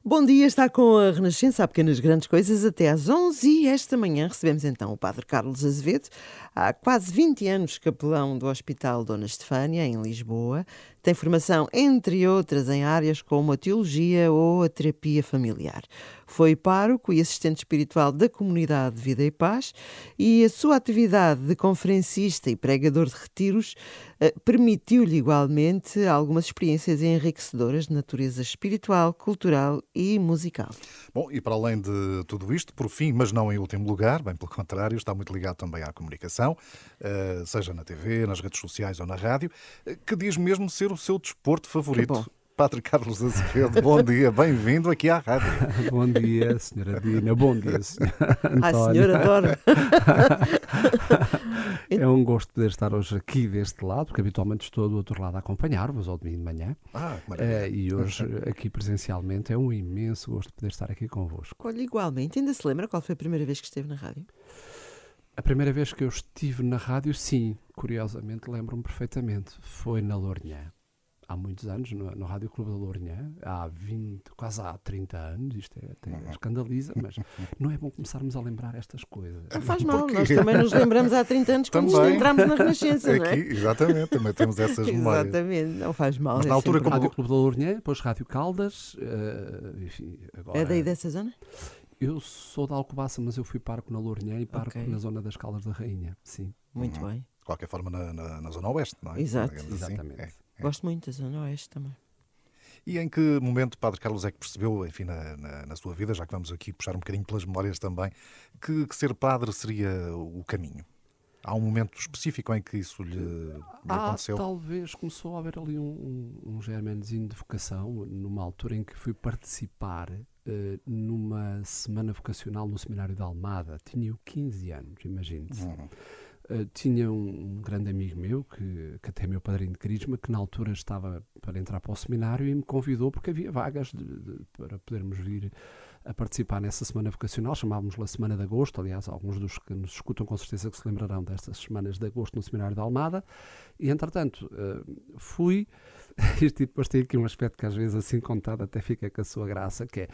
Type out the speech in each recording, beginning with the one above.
Bom dia, está com a Renascença, há pequenas grandes coisas, até às 11 e esta manhã recebemos então o Padre Carlos Azevedo, há quase 20 anos capelão do Hospital Dona Estefânia, em Lisboa, tem formação, entre outras, em áreas como a teologia ou a terapia familiar. Foi pároco e assistente espiritual da comunidade Vida e Paz e a sua atividade de conferencista e pregador de retiros eh, permitiu-lhe igualmente algumas experiências enriquecedoras de natureza espiritual, cultural e musical. Bom, e para além de tudo isto, por fim, mas não em último lugar, bem pelo contrário, está muito ligado também à comunicação, eh, seja na TV, nas redes sociais ou na rádio, eh, que diz mesmo ser o seu desporto favorito. Padre Carlos Azevedo, bom dia, bem-vindo aqui à rádio. bom dia, senhora Dina, bom dia, senhora. Ai, senhora, adoro. é um gosto poder estar hoje aqui deste lado, porque habitualmente estou do outro lado a acompanhar-vos ao domingo de manhã. Ah, maravilha. Uh, e hoje, aqui presencialmente, é um imenso gosto poder estar aqui convosco. Olha, igualmente, ainda se lembra qual foi a primeira vez que esteve na rádio? A primeira vez que eu estive na rádio, sim, curiosamente lembro-me perfeitamente. Foi na Lourinhã há muitos anos, no, no Rádio Clube da Lourinhã, há 20, quase há 30 anos, isto é, até uhum. escandaliza, mas não é bom começarmos a lembrar estas coisas. Não faz mal, nós também nos lembramos há 30 anos quando entramos na Renascença, não é? exatamente, também temos essas memórias. Exatamente, não faz mal. Mas é na altura como... Rádio Clube da Lourinhã, depois Rádio Caldas, uh, enfim, agora... É daí dessa zona? Eu sou da Alcobaça, mas eu fui parco na Lourinhã e parco okay. na zona das Caldas da Rainha, sim. Muito uhum. bem. De qualquer forma na, na, na, zona oeste, não é? Exato. Assim. Exatamente. É. Gosto muito da Zona Oeste também. E em que momento, Padre Carlos, é que percebeu, enfim, na, na, na, sua vida, já que vamos aqui puxar um bocadinho pelas memórias também, que, que, ser padre seria o caminho? Há um momento específico em que isso lhe, lhe ah, aconteceu? Talvez começou a haver ali um, um, um germenzinho de vocação, numa altura em que fui participar uh, numa semana vocacional no Seminário de Almada. Tinha 15 anos, imagine-se. Uhum. Uh, tinha um, grande amigo meu, que, que até é meu padrinho de Crisma, que na altura estava para entrar para o seminário e me convidou porque havia vagas de, de, para podermos vir a participar nessa semana vocacional, chamávamos-la Semana de Agosto, aliás, alguns dos que nos escutam com certeza que se lembrarão destas semanas de Agosto no Seminário da Almada, e entretanto uh, fui, isto depois tem aqui um aspecto que às vezes assim contado até fica com a sua graça, que é,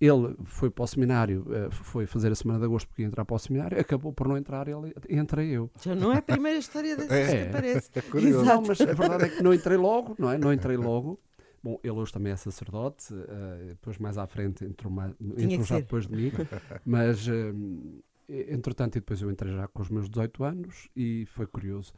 ele foi para o seminário, eh, foi fazer a semana de agosto porque ia entrar para o seminário, acabou por não entrar, ele entrei eu. Já não é a primeira história dessas é, que parece. É curioso. Não, mas a verdade é que não entrei logo, não é? Não entrei logo. Bom, ele hoje também é sacerdote, uh, depois mais à frente entrou, mais, entrou já depois de mim, mas uh, entretanto e depois eu entrei já com os meus 18 anos e foi curioso.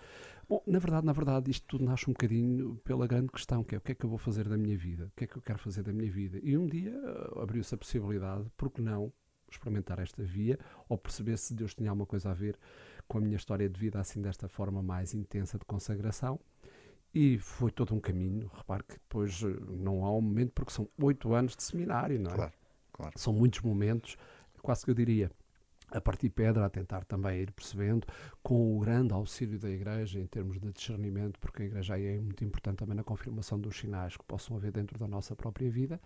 Bom, na verdade, na verdade, isto tudo nasce um bocadinho pela grande questão, que é o que é que eu vou fazer da minha vida? O que é que eu quero fazer da minha vida? E um dia uh, abriu-se a possibilidade, por que não experimentar esta via ou perceber se Deus tinha alguma coisa a ver com a minha história de vida assim desta forma mais intensa de consagração. E foi todo um caminho. Repare que depois uh, não há um momento, porque são oito anos de seminário, não é? Claro, claro. São muitos momentos, quase que eu diria, a partir pedra, a tentar também ir percebendo, com o grande auxílio da Igreja em termos de discernimento, porque a Igreja aí é muito importante também na confirmação dos sinais que possam haver dentro da nossa própria vida.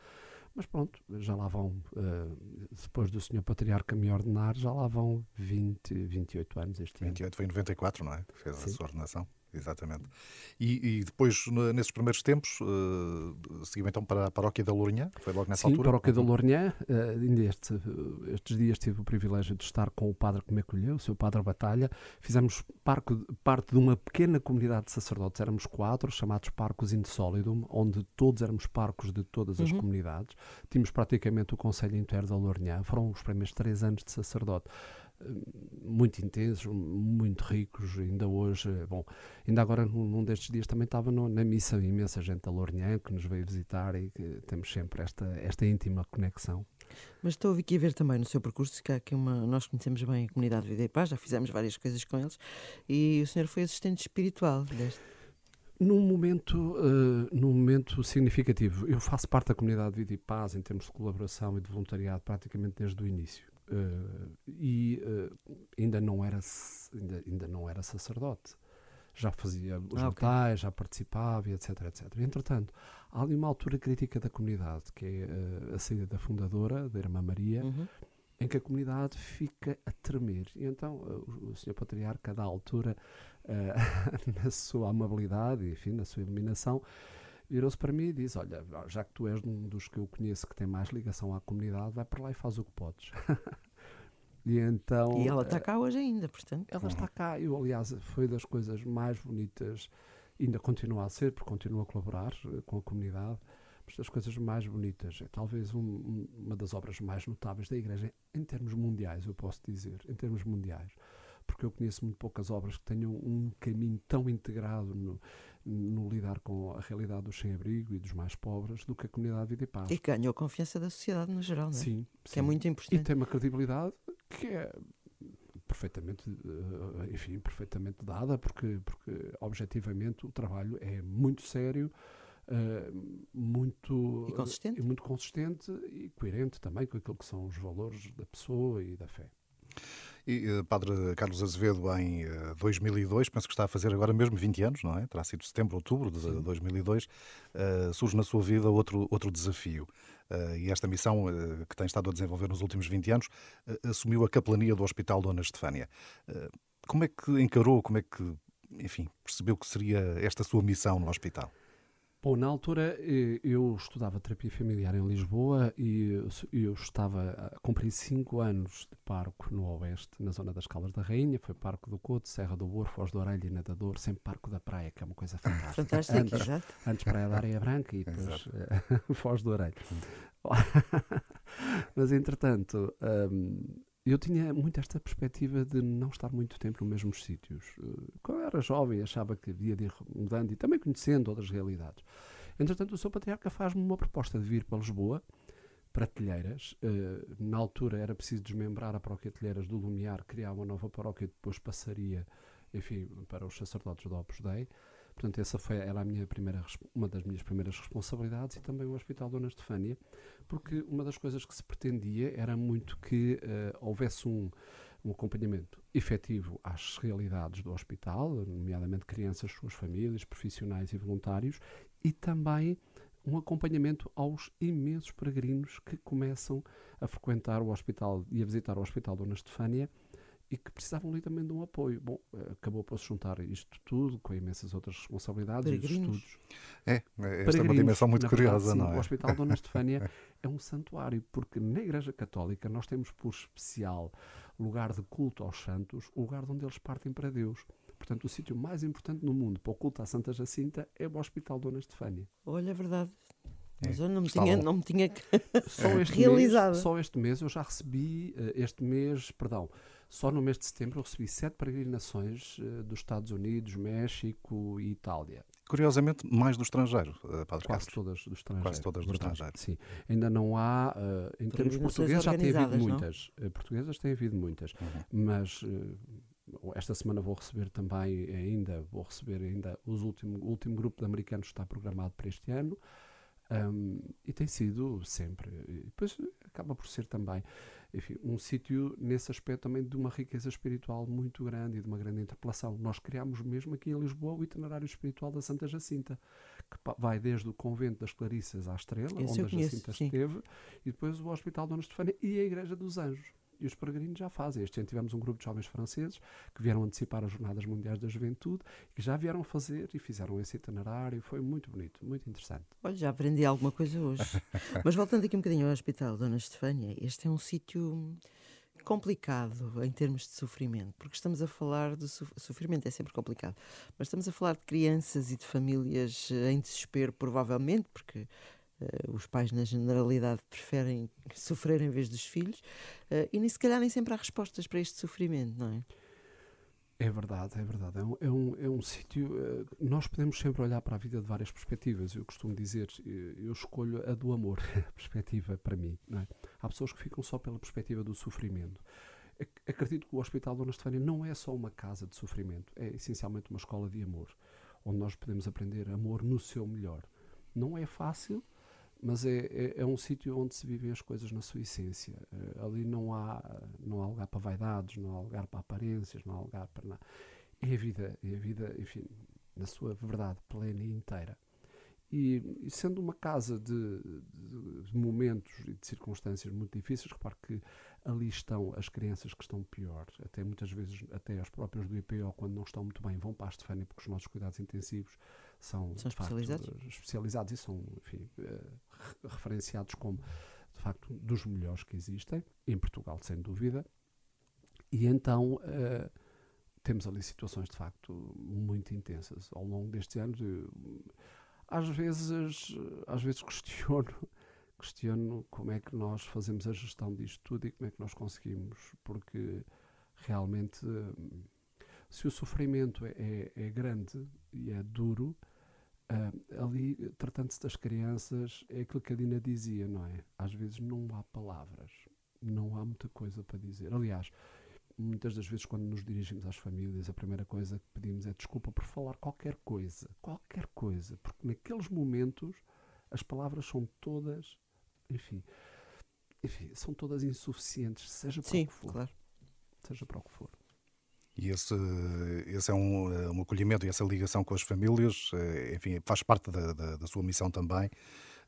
Mas pronto, já lá vão, uh, depois do Senhor Patriarca me ordenar, já lá vão 20, 28 anos este 28 ano. 28 foi em 94, não é? Fez Sim. a sua ordenação. Exatamente. E, e, depois, nesses primeiros tempos, uh, seguiu então para a paróquia da Lourinhã? Foi logo nessa Sim, altura? Sim, paróquia da Lourinhã. Uh, ainda este, estes dias tive o privilégio de estar com o padre que me acolheu, o seu padre Batalha. Fizemos parco, parte de uma pequena comunidade de sacerdotes. Éramos quatro, chamados Parcos Insolidum, onde todos éramos parcos de todas as uhum. comunidades. Tínhamos praticamente o Conselho Inteiro da Lourinhã. Foram os primeiros três anos de sacerdote muito intensos, muito ricos, ainda hoje, bom, ainda agora num destes dias também estava no, na missa imensa gente da Lourinhã que nos veio visitar e que temos sempre esta, esta íntima conexão. Mas estou aqui a ver também no seu percurso que há aqui uma. Nós conhecemos bem a comunidade Vida e Paz, já fizemos várias coisas com eles, e o senhor foi assistente espiritual deste. Num momento, uh, num momento significativo, eu faço parte da comunidade Vida e Paz em termos de colaboração e de voluntariado praticamente desde o início. Uh, e uh, ainda, não era, ainda, ainda não era sacerdote. Já fazia os ah, okay. já participava, etc, etc. Entretanto, há ali uma altura crítica da comunidade, que é uh, a saída da fundadora, da Irmã Maria, uhum. em que a comunidade fica a tremer. E então o, o Senhor Patriarca, da altura, na sua amabilidade, enfim, na sua iluminação, virou-se para mim e disse: Olha, já que tu és um dos que eu conheço que tem mais ligação à comunidade, vai para lá e faz o que podes. e, então, e ela está cá hoje ainda, portanto. Ela está cá. Eu, aliás, foi das coisas mais bonitas, ainda continua a ser, porque continua a colaborar eh, com a comunidade. Mas das coisas mais bonitas, é talvez um, uma das obras mais notáveis da Igreja, em termos mundiais, eu posso dizer, em termos mundiais porque eu conheço muito poucas obras que tenham um caminho tão integrado no, no lidar com a realidade do sem-abrigo e dos mais pobres do que a comunidade Vida e Paz. E ganhou a confiança da sociedade no geral, não é? Sim. Que sim. é muito importante. E tem uma credibilidade que é perfeitamente, eh, enfim, perfeitamente dada, porque, porque objetivamente o trabalho é muito sério, Uh, muito e consistente. muito consistente e coerente também com aquilo que são os valores da pessoa e da fé. E uh, Padre Carlos Azevedo, em uh, 2002, penso que está a fazer agora mesmo 20 anos, não é? Terá sido setembro, outubro de Sim. 2002, uh, eh, surge na sua vida outro, outro desafio. Uh, e esta missão que tem estado a desenvolver nos últimos 20 anos assumiu a capelania do Hospital Dona Estefânia. como é que encarou, como é que, enfim, percebeu que seria esta sua missão no hospital? Bom, na altura eh, eu estudava terapia familiar em Lisboa e eu estava a cumprir cinco anos de parco no Oeste, na zona das Caldas da Rainha. Foi Parco do Couto, Serra do Bor, Foz do Orelha e Nadador, sempre Parco da Praia, que é uma coisa fantástica. Fantástico, antes, exato. Antes Praia da Areia Branca e depois Foz do Orelha. Mas, entretanto, um, eu tinha muito esta perspectiva de não estar muito tempo nos mesmos sítios. Eh, quando eu era jovem, achava que havia de ir mudando e também conhecendo outras realidades. Entretanto, o seu patriarca faz-me uma proposta de vir para Lisboa, para Telheiras. Eh, na altura era preciso desmembrar a paróquia Telheiras do Lumiar, criar uma nova paróquia, depois passaria, enfim, para os sacerdotes do Opus Dei. Portanto, essa foi, era a minha primeira, uma das minhas primeiras responsabilidades e também o Hospital Dona Estefânia, porque uma das coisas que se pretendia era muito que uh, houvesse um, um acompanhamento efetivo às realidades do hospital, nomeadamente crianças, suas famílias, profissionais e voluntários, e também um acompanhamento aos imensos peregrinos que começam a frequentar o hospital e a visitar o Hospital Dona Estefânia e que precisavam ali também de um apoio. Bom, eh, acabou por se juntar isto tudo, com imensas outras responsabilidades e estudos. É, esta é uma dimensão muito curiosa, verdade, não sim, é? O Hospital Dona Estefânia é um santuário, porque na Igreja Católica nós temos por especial lugar de culto aos santos, o lugar onde eles partem para Deus. Portanto, o sítio mais importante no mundo para o culto à Santa Jacinta é o Hospital Dona Estefânia. Olha, é verdade. Mas eu não me tinha, não me tinha só este realizado. Mês, só este mês eu já recebi, eh, este mês, perdão, só no mês de setembro eu recebi sete peregrinações uh, dos Estados Unidos, México e Itália. Curiosamente, mais do estrangeiro, uh, Padre Quase Carlos. todas do estrangeiro. Quase todas do estrangeiro. Sim. Ainda não há, uh, em termos portugueses já tem havido muitas. Uh, portuguesas tem havido muitas. Uhum. Mas esta semana vou receber também ainda, vou receber ainda os último, o último grupo de americanos que está programado para este ano. Um, e tem sido sempre. E depois acaba por ser também enfim, um sítio, nesse aspecto, também de uma riqueza espiritual muito grande e de uma grande interpelação. Nós criámos mesmo aqui em Lisboa o itinerário espiritual da Santa Jacinta, que vai desde o convento das Clarissas à Estrela, Esse onde a Jacinta sim. esteve, e depois o Hospital Dona Estefânia e a Igreja dos Anjos e os peregrinos já fazem. Este ano tivemos um grupo de jovens franceses que vieram antecipar as Jornadas Mundiais da Juventude e que já vieram fazer e fizeram esse itinerário. Foi muito bonito, muito interessante. Olha, já aprendi alguma coisa hoje. Mas voltando aqui um bocadinho ao Hospital Dona Estefânia, este é um sítio complicado em termos de sofrimento, porque estamos a falar de sofrimento, é sempre complicado, mas estamos a falar de crianças e de famílias em desespero, provavelmente, porque os pais, na generalidade, preferem sofrer em vez dos filhos, uh, e nem se calhar nem sempre há respostas para este sofrimento, não é? É verdade, é verdade. É um, é um, é um sítio. Uh, nós podemos sempre olhar para a vida de várias perspectivas. Eu costumo dizer, eu escolho a do amor, a perspectiva para mim. É? Há pessoas que ficam só pela perspectiva do sofrimento. Acredito que o Hospital Dona Estefânia não é só uma casa de sofrimento, é essencialmente uma escola de amor, onde nós podemos aprender amor no seu melhor. Não é fácil, mas é, é, é, um sítio onde se vivem as coisas na sua essência. Uh, ali não há, não há lugar para vaidades, não há lugar para aparências, não há lugar para nada. É a vida, é a vida, enfim, na sua verdade plena e inteira. E, e sendo uma casa de, de, de, momentos e de circunstâncias muito difíceis, repare que ali estão as crianças que estão pior, até muitas vezes, até as próprias do IPO, quando não estão muito bem, vão para a Estefânia, porque os nossos cuidados intensivos são, são especializados. Facto, especializados e são enfim, uh, referenciados como de facto dos melhores que existem, em Portugal, sem dúvida. E então uh, temos ali situações de facto muito intensas ao longo destes anos. Eu, às vezes, às vezes questiono, questiono como é que nós fazemos a gestão disto tudo e como é que nós conseguimos, porque realmente se o sofrimento é, é, é grande e é duro, uh, ali, tratando-se das crianças, é aquilo que a Dina dizia, não é? Às vezes não há palavras, não há muita coisa para dizer. Aliás, muitas das vezes, quando nos dirigimos às famílias, a primeira coisa que pedimos é desculpa por falar qualquer coisa, qualquer coisa, porque naqueles momentos as palavras são todas, enfim, enfim são todas insuficientes, seja para Sim, o que for. Claro. Seja para o que for. E esse, esse é um, um acolhimento e essa ligação com as famílias, eh, enfim, faz parte da, da, da sua missão também.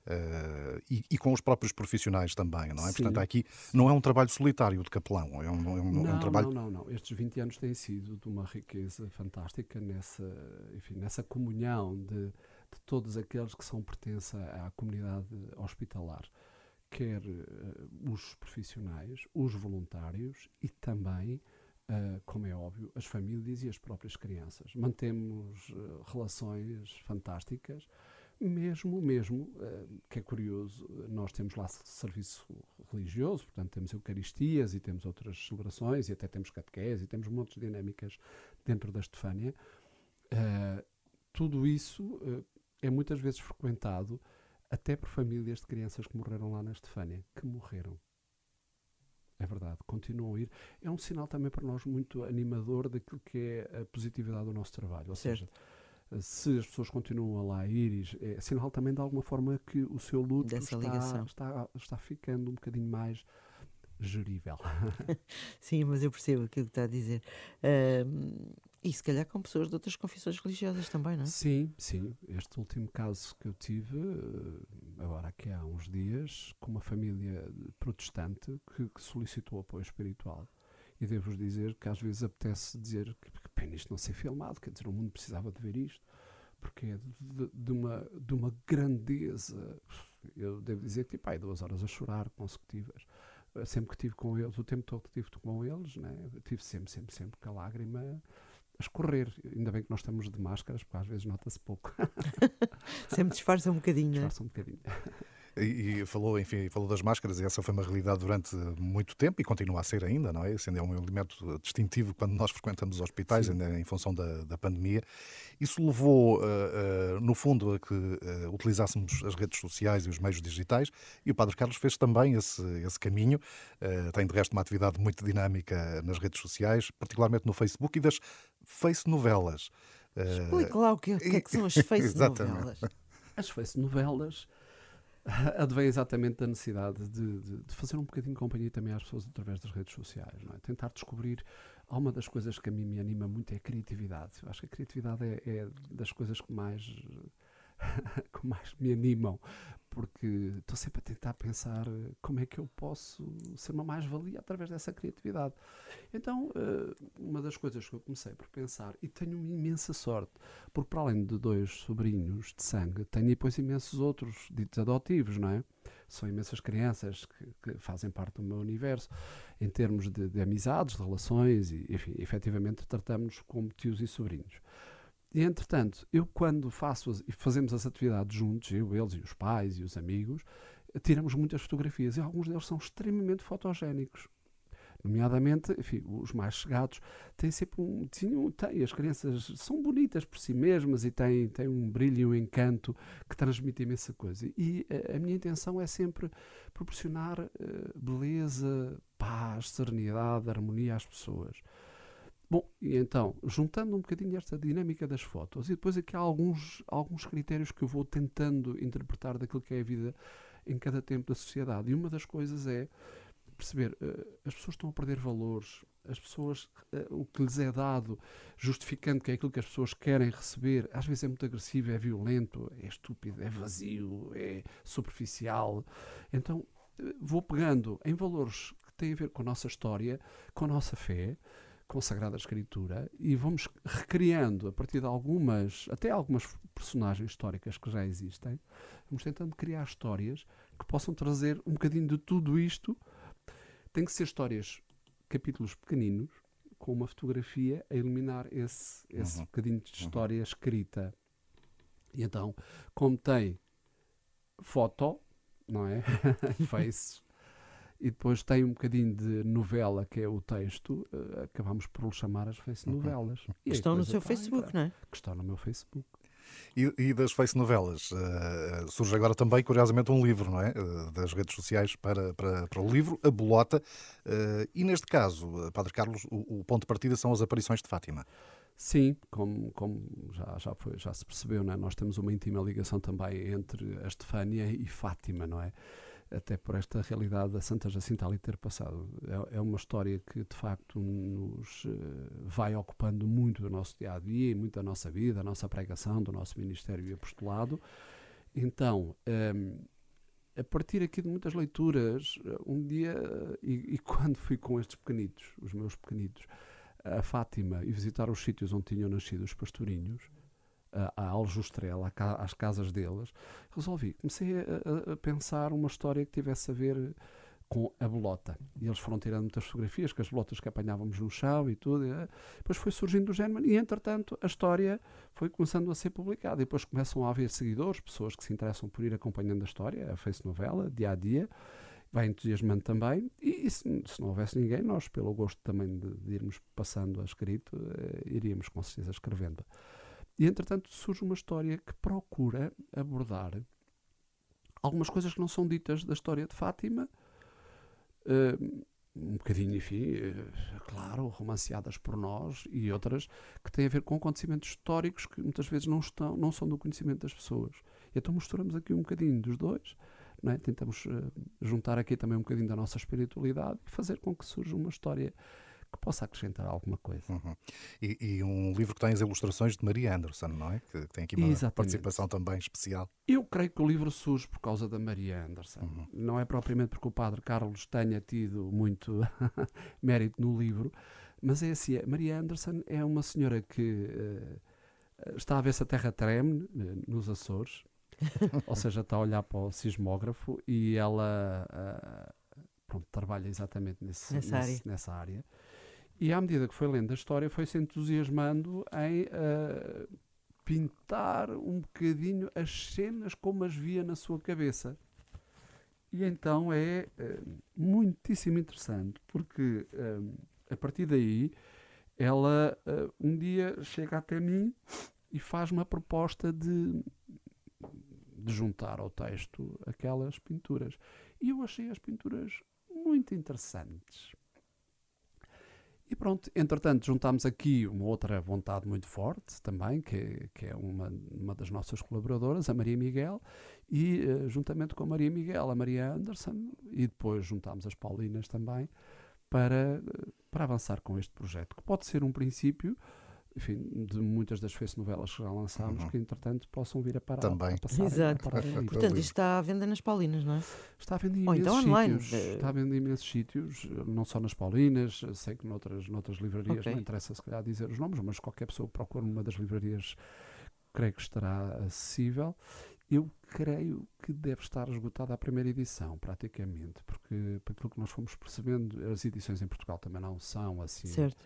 Uh, e, e, com os próprios profissionais também, não é? Sim. Portanto, aqui não é um trabalho solitário de capelão, é um, é um, não, é um trabalho. Não, não, não. Estes 20 anos têm sido de uma riqueza fantástica nessa, enfim, nessa comunhão de, de todos aqueles que são pertencem à comunidade hospitalar, quer uh, os profissionais, os voluntários e também Uh, como é óbvio, as famílias e as próprias crianças. Mantemos uh, relações fantásticas, mesmo, mesmo, uh, que é curioso, nós temos lá serviço religioso, portanto temos Eucaristias e temos outras celebrações e até temos catequese e temos montes de dinâmicas dentro da Estefânia. tudo isso é muitas vezes frequentado até por famílias de crianças que morreram lá na Estefânia, que morreram é verdade, continuam a ir. É um sinal também para nós muito animador daquilo que é a positividade do nosso trabalho. Ou certo. seja, se as pessoas continuam a lá ir, é sinal também de alguma forma que o seu luto está, está, está ficando um bocadinho mais gerível. Sim, mas eu percebo aquilo que está a dizer. Uh, e se calhar com pessoas de outras confissões religiosas também, não é? Sim, sim. Este último caso que eu tive, agora aqui há uns dias, com uma família protestante que, que solicitou apoio espiritual. E devo-vos dizer que às vezes apetece dizer que, que pena isto não ser filmado, quer dizer, o mundo precisava de ver isto, porque é de, de uma, de uma grandeza. Eu devo dizer que tipo, aí duas horas a chorar consecutivas sempre que estive com eles, o tempo todo que estive com eles, né, tive sempre, sempre, sempre com a lágrima a escorrer. Ainda bem que nós estamos de máscaras, porque às vezes nota-se pouco. sempre disfarça um bocadinho. É? Disfarça um bocadinho. E, e, falou, enfim, falou das máscaras, e essa foi uma realidade durante muito tempo e continua a ser ainda, não é? Esse ainda é um elemento distintivo quando nós frequentamos os hospitais, Sim. ainda em função da, da pandemia. Isso levou, uh, uh, no fundo, a que uh, utilizássemos as redes sociais e os meios digitais, e o Padre Carlos fez também esse, esse caminho. tem, de resto, uma atividade muito dinâmica nas redes sociais, particularmente no Facebook e das Face Novelas. Explique lá o que, o que é que são as Face Novelas. As Face Novelas advém exatamente da necessidade de, de, de, fazer um bocadinho de companhia também às pessoas através das redes sociais, não é? Tentar descobrir. Uma das coisas que a mim me anima muito é a criatividade. Eu acho que a criatividade é, é das coisas que mais que mais me animam, porque estou sempre a tentar pensar eh, como é que eu posso ser uma mais-valia através dessa criatividade. Então, eh, uma das coisas que eu comecei por pensar, e tenho uma imensa sorte, porque para além de dois sobrinhos de sangue, tenho depois imensos outros ditos adotivos, não é? São imensas crianças que, que fazem parte do meu universo, em termos de, de amizades, de relações, e enfim, efetivamente tratamos como tios e sobrinhos. E entretanto, eu quando faço e fazemos as atividades juntos, eu, eles e os pais e os amigos, tiramos muitas fotografias e alguns deles são extremamente fotogénicos. Nomeadamente, enfim, os mais chegados têm sempre um. Têm, têm, as crianças são bonitas por si mesmas e têm, têm um brilho e um encanto que transmite imensa coisa. E a, a minha intenção é sempre proporcionar uh, beleza, paz, serenidade, harmonia às pessoas. Bom, e então, juntando um bocadinho esta dinâmica das fotos, e depois aqui há alguns, alguns critérios que eu vou tentando interpretar daquilo que é a vida em cada tempo da sociedade. E uma das coisas é perceber, uh, as pessoas estão a perder valores, as pessoas, uh, o que lhes é dado, justificando que é aquilo que as pessoas querem receber, às vezes é muito agressivo, é violento, é estúpido, é vazio, é superficial. Então, uh, vou pegando em valores que têm a ver com a nossa história, com a nossa fé, consagrada escritura e vamos recriando a partir de algumas, até algumas personagens históricas que já existem, vamos tentando criar histórias que possam trazer um bocadinho de tudo isto. Tem que ser histórias, capítulos pequeninos, com uma fotografia a iluminar esse, esse uhum. bocadinho de uhum. história uhum. escrita. E então, como tem foto, não é? Faces, e depois tem um bocadinho de novela, que é o texto, uh, acabamos por lhe chamar as face novelas. Uhum. Que estão no seu Facebook, não é? Que estão no meu Facebook. E, e das face novelas, uh, surge agora também, curiosamente, um livro, não é? Uh, das redes sociais para, para, para o livro, A Bolota. e neste caso, Padre Carlos, o, o ponto de partida são as aparições de Fátima. Sim, como, como já, já, foi, já se percebeu, não é? nós temos uma íntima ligação também entre a Estefânia e Fátima, não é? Até por esta realidade da Santa Jacinta ali ter passado. É, é uma história que, de facto, nos uh, vai ocupando muito do nosso dia a dia e muito da nossa vida, da nossa pregação, do nosso ministério e apostolado. Então, um, ehm, a partir aqui de muitas leituras, um dia, e, e, quando fui com estes pequenitos, os meus pequenitos, a Fátima e visitar os sítios onde tinham nascido os pastorinhos, a Aljustrela, às casas deles, resolvi, comecei a, a, pensar uma história que tivesse a ver com a bolota. E eles foram tirando muitas fotografias, com as bolotas que apanhávamos no chão e tudo. E, depois foi surgindo o German e, entretanto, a história foi começando a ser publicada. E depois começam a haver seguidores, pessoas que se interessam por ir acompanhando a história, a face novela, dia a dia. Vai entusiasmando também. E, e se, se, não houvesse ninguém, nós, pelo gosto também de, de irmos passando a escrito, eh, iríamos com certeza escrevendo. E entretanto surge uma história que procura abordar algumas coisas que não são ditas da história de Fátima, uh, um bocadinho, enfim, uh, claro, romanceadas por nós, e outras que têm a ver com acontecimentos históricos que muitas vezes não, estão, não são do conhecimento das pessoas. Então misturamos aqui um bocadinho dos dois, é? tentamos uh, juntar aqui também um bocadinho da nossa espiritualidade e fazer com que surja uma história que possa acrescentar alguma coisa. Uhum. E, e, um livro que tem as ilustrações de Maria Anderson, não é? Que, tem aqui uma Exatamente. participação também especial. Eu creio que o livro surge por causa da Maria Anderson. Uhum. Não é propriamente porque o padre Carlos tenha tido muito mérito no livro, mas é assim, Maria Anderson é uma senhora que uh, está a ver se a terra treme uh, nos Açores, ou seja, está a olhar para o sismógrafo e ela uh, pronto, trabalha exatamente nesse, nessa, nesse, área. nessa área. E à medida que foi lendo a história, foi-se entusiasmando em uh, pintar um bocadinho as cenas como as via na sua cabeça. E então é uh, muitíssimo interessante, porque uh, a partir daí ela um dia chega até mim e faz uma proposta de, de juntar ao texto aquelas pinturas. E eu achei as pinturas muito interessantes. E pronto, entretanto, juntámos aqui uma outra vontade muito forte também, que, que é uma, uma das nossas colaboradoras, a Maria Miguel, e uh, juntamente com a Maria Miguel, a Maria Anderson, e depois juntámos as Paulinas também, para, uh, para avançar com este projeto, que pode ser um princípio enfim, de muitas das face novelas que já lançámos, uhum. que entretanto possam vir a parar. Também. A passar, Exato. A Portanto, isto está à venda nas Paulinas, não é? Está à venda em Ou então online. Sítios, está à venda em imensos sítios, não só nas Paulinas, sei que noutras, noutras livrarias, okay. não interessa se calhar dizer os nomes, mas qualquer pessoa que procure numa das livrarias creio que estará acessível. Eu creio que deve estar esgotada a primeira edição, praticamente, porque, por aquilo que nós fomos percebendo, as edições em Portugal também não são assim. Certo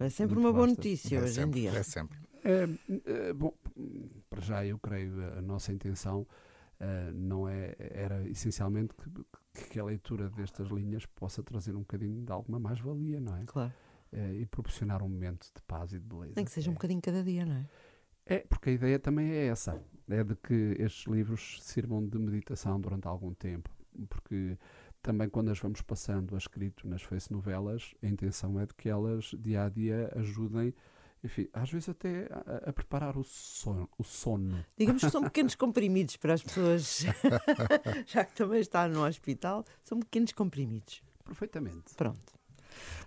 é sempre uma boa notícia é hoje sempre, em dia. É sempre. É, é, bom, para já eu creio a nossa intenção uh, não é era essencialmente que, que, a leitura destas linhas possa trazer um bocadinho de alguma mais valia, não é? Claro. Uh, e proporcionar um momento de paz e de beleza. Tem que seja um bocadinho cada dia, não é? É, porque a ideia também é essa, é de que estes livros sirvam de meditação durante algum tempo, porque também quando as vamos passando a escrito nas face novelas, a intenção é de que elas dia a dia ajudem enfim, às vezes até a, a, preparar o sono, o sono. Digamos que são pequenos comprimidos para as pessoas, já que também está no hospital, são pequenos comprimidos. Perfeitamente. Pronto.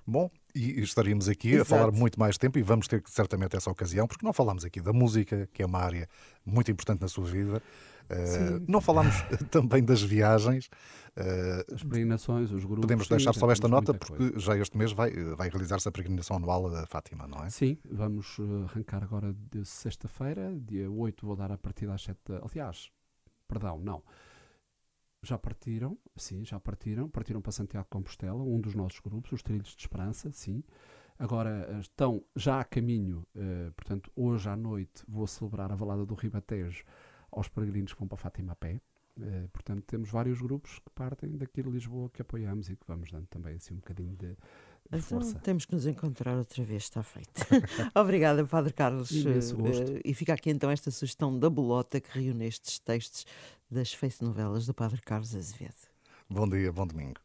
Bom, e estaríamos aqui Exato. a falar muito mais tempo e vamos ter certamente essa ocasião, porque não falámos aqui da música, que é uma área muito importante na sua vida. Uh, não falámos também das viagens. Uh, As peregrinações, os grupos. Podemos deixar sim, só esta nota, porque coisa. já este mês vai, vai realizar-se a peregrinação anual da Fátima, não é? Sim, vamos eh, arrancar agora de sexta-feira, dia 8, vou dar a partida às 7. Aliás, perdão, não. Já partiram, sim, já partiram. Partiram para Santiago de Compostela, um dos nossos grupos, os Trilhos de Esperança, sim. Agora eh, estão já a caminho, uh, portanto, hoje à noite vou celebrar a Valada do Ribatejo aos peregrinos que vão para Fátima a pé. Uh, portanto, temos vários grupos que partem daqui de Lisboa que apoiamos e que vamos dando também assim um bocadinho de, então, força. temos que nos encontrar outra vez, está feito. Obrigada, Padre Carlos. Uh, e fica aqui então esta sugestão da bolota que reúne estes textos das face novelas do Padre Carlos Azevedo. Bom dia, bom domingo.